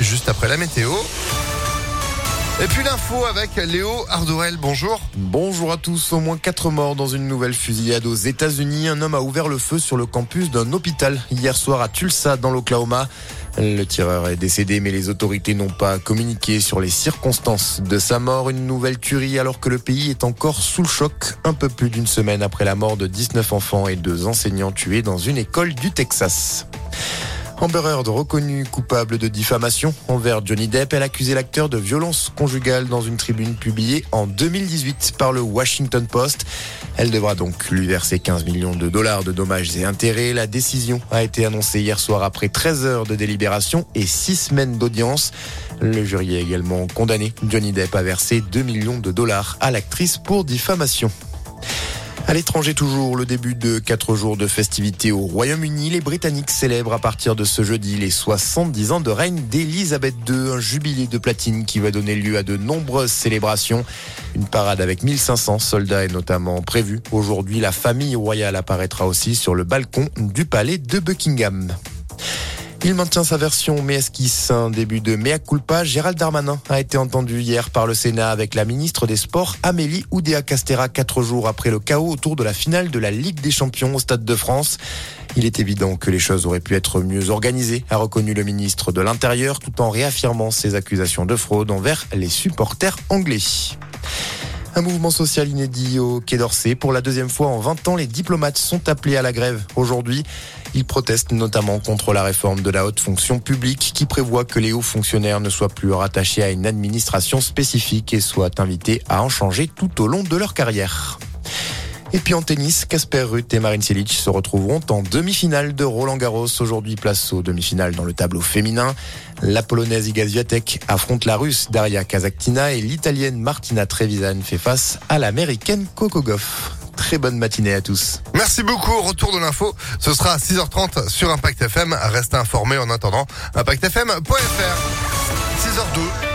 Juste après la météo. Et puis l'info avec Léo Ardorel, bonjour. Bonjour à tous. Au moins 4 morts dans une nouvelle fusillade aux États-Unis. Un homme a ouvert le feu sur le campus d'un hôpital hier soir à Tulsa, dans l'Oklahoma. Le tireur est décédé, mais les autorités n'ont pas communiqué sur les circonstances de sa mort. Une nouvelle tuerie alors que le pays est encore sous le choc, un peu plus d'une semaine après la mort de 19 enfants et deux enseignants tués dans une école du Texas. Amber Heard, reconnue coupable de diffamation envers Johnny Depp, elle accusé l'acteur de violence conjugale dans une tribune publiée en 2018 par le Washington Post. Elle devra donc lui verser 15 millions de dollars de dommages et intérêts. La décision a été annoncée hier soir après 13 heures de délibération et 6 semaines d'audience. Le jury a également condamné Johnny Depp à verser 2 millions de dollars à l'actrice pour diffamation. À l'étranger toujours, le début de quatre jours de festivités au Royaume-Uni. Les Britanniques célèbrent à partir de ce jeudi les 70 ans de règne d'Elisabeth II, un jubilé de platine qui va donner lieu à de nombreuses célébrations. Une parade avec 1500 soldats est notamment prévue. Aujourd'hui, la famille royale apparaîtra aussi sur le balcon du palais de Buckingham. Il maintient sa version mais esquisse un début de mea culpa? Gérald Darmanin a été entendu hier par le Sénat avec la ministre des Sports Amélie Oudéa Castera quatre jours après le chaos autour de la finale de la Ligue des Champions au Stade de France. Il est évident que les choses auraient pu être mieux organisées, a reconnu le ministre de l'Intérieur tout en réaffirmant ses accusations de fraude envers les supporters anglais. Un mouvement social inédit au Quai d'Orsay. Pour la deuxième fois en 20 ans, les diplomates sont appelés à la grève aujourd'hui. Ils protestent notamment contre la réforme de la haute fonction publique qui prévoit que les hauts fonctionnaires ne soient plus rattachés à une administration spécifique et soient invités à en changer tout au long de leur carrière. Et puis en tennis, Casper Ruth et Marin Cilic se retrouveront en demi-finale de Roland Garros. Aujourd'hui, place aux demi-finales dans le tableau féminin. La polonaise Iga Swiatek affronte la russe Daria Kazaktina et l'italienne Martina Trevisan fait face à l'américaine Coco Goff. Très bonne matinée à tous. Merci beaucoup. Retour de l'info. Ce sera à 6h30 sur Impact FM. Restez informés en attendant. ImpactFM.fr. 6h02.